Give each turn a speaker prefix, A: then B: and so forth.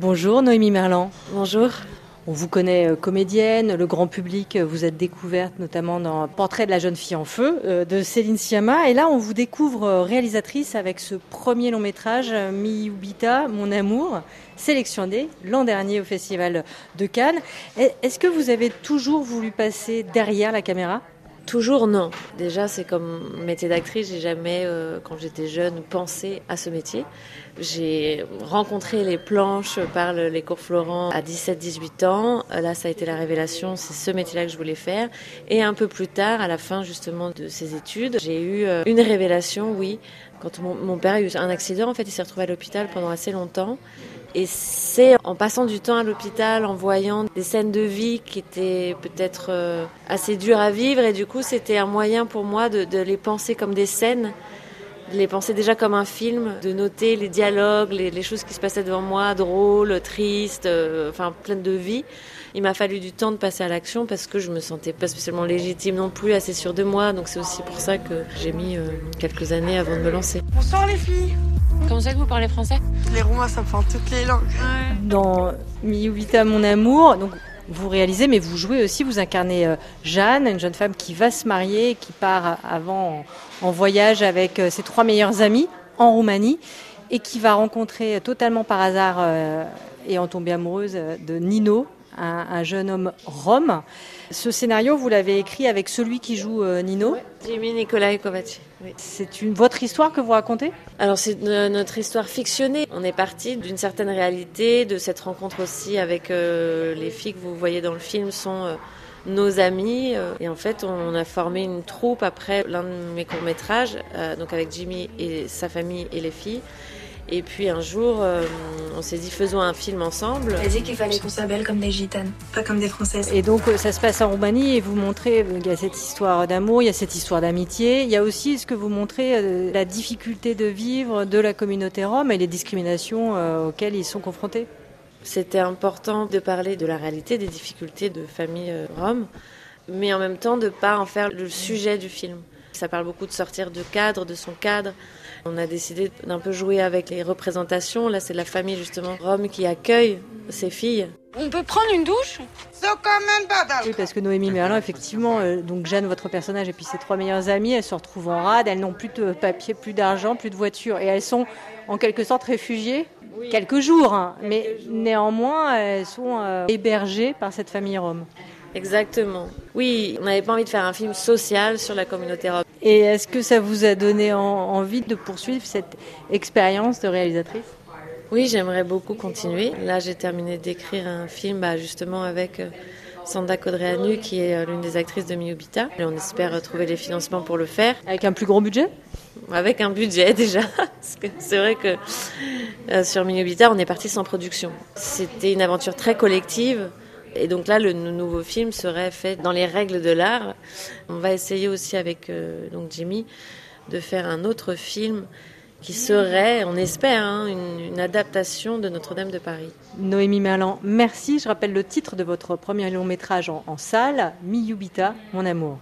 A: Bonjour Noémie Merlan.
B: Bonjour.
A: On vous connaît euh, comédienne, le grand public euh, vous êtes découverte notamment dans Portrait de la jeune fille en feu euh, de Céline Sciamma et là on vous découvre réalisatrice avec ce premier long métrage Miyubita, Mon amour, sélectionné l'an dernier au Festival de Cannes. Est-ce que vous avez toujours voulu passer derrière la caméra?
B: Toujours non. Déjà, c'est comme métier d'actrice, j'ai jamais, euh, quand j'étais jeune, pensé à ce métier. J'ai rencontré les planches par les cours Florent à 17-18 ans. Là, ça a été la révélation, c'est ce métier-là que je voulais faire. Et un peu plus tard, à la fin justement de ces études, j'ai eu euh, une révélation, oui. Quand mon, mon père a eu un accident, en fait, il s'est retrouvé à l'hôpital pendant assez longtemps. Et c'est en passant du temps à l'hôpital, en voyant des scènes de vie qui étaient peut-être euh, assez dures à vivre, et du coup c'était un moyen pour moi de, les penser comme des scènes, de les penser déjà comme un film, de noter les dialogues, les, choses qui se passaient devant moi, drôles, tristes, euh, enfin pleines de vie. Il m'a fallu du temps de passer à l'action parce que je me sentais pas spécialement légitime non plus, assez sûre de moi, donc c'est aussi pour ça que j'ai mis euh, quelques années avant de me lancer.
C: Bonsoir les filles
D: Comment ça que vous parlez français?
C: Les Roumains, ça prend toutes les langues.
A: Dans Miyubita, mon amour, donc vous réalisez, mais vous jouez aussi, vous incarnez euh, Jeanne, une jeune femme qui va se marier, qui part avant en, voyage avec euh, ses trois meilleurs amis en Roumanie et qui va rencontrer totalement par hasard euh, et en tomber amoureuse de Nino, un, jeune homme rome. Ce scénario, vous l'avez écrit avec celui qui joue euh, Nino
B: Jimmy Nicolai Kovacs.
A: C'est une, votre histoire que vous racontez?
B: Alors c'est notre histoire fictionnée. On est parti d'une certaine réalité, de cette rencontre aussi avec euh, les filles que vous voyez dans le film sont euh, nos amis. et en fait, on a formé une troupe après l'un de mes courts-métrages, donc avec Jimmy et sa famille et les filles. Et puis un jour, euh, on s'est dit faisons un film ensemble.
E: Elle dit qu'il fallait qu'on s'appelle comme des gitanes, pas comme des françaises.
A: Et donc euh, ça se passe en Roumanie et vous montrez, il y a cette histoire d'amour, il y a cette histoire d'amitié, il y a aussi ce que vous montrez, euh, la difficulté de vivre de la communauté rome et les discriminations auxquelles ils sont confrontés.
B: C'était important de parler de la réalité des difficultés de famille rome, mais en même temps de ne pas en faire le sujet du film. Ça parle beaucoup de sortir de cadre, de son cadre. On a décidé d'un peu jouer avec les représentations. Là, c'est la famille justement Rome qui accueille ses filles.
D: On peut prendre une douche
A: Oui, parce que Noémie Merlin, effectivement, euh, donc Jeanne, votre personnage, et puis ses trois meilleures amies, elles se retrouvent en rade, elles n'ont plus de papier, plus d'argent, plus de voiture, et elles sont en quelque sorte réfugiées quelques jours, hein. mais néanmoins, elles sont euh, hébergées par cette famille rome.
B: Exactement. Oui, on n'avait pas envie de faire un film social sur la communauté rome.
A: Et est-ce que ça vous a donné envie de poursuivre cette expérience de réalisatrice?
B: Oui, j'aimerais beaucoup continuer. Là, j'ai terminé d'écrire un film bah, justement avec euh, Sanda Kodreanu, qui est euh, l'une des actrices de Miobita. Et on espère trouver les financements pour le faire.
A: Avec un plus gros budget?
B: Avec un budget déjà. C'est vrai que euh, sur Miobita, on est parti sans production. C'était une aventure très collective. Et donc là, le nouveau film serait fait dans les règles de l'art. On va essayer aussi avec euh, donc Jimmy de faire un autre film qui serait, on espère, hein, une, adaptation de Notre-Dame de Paris.
A: Noémie Merlan, merci. Je rappelle le titre de votre premier long métrage en, en salle, Miyubita, mon amour.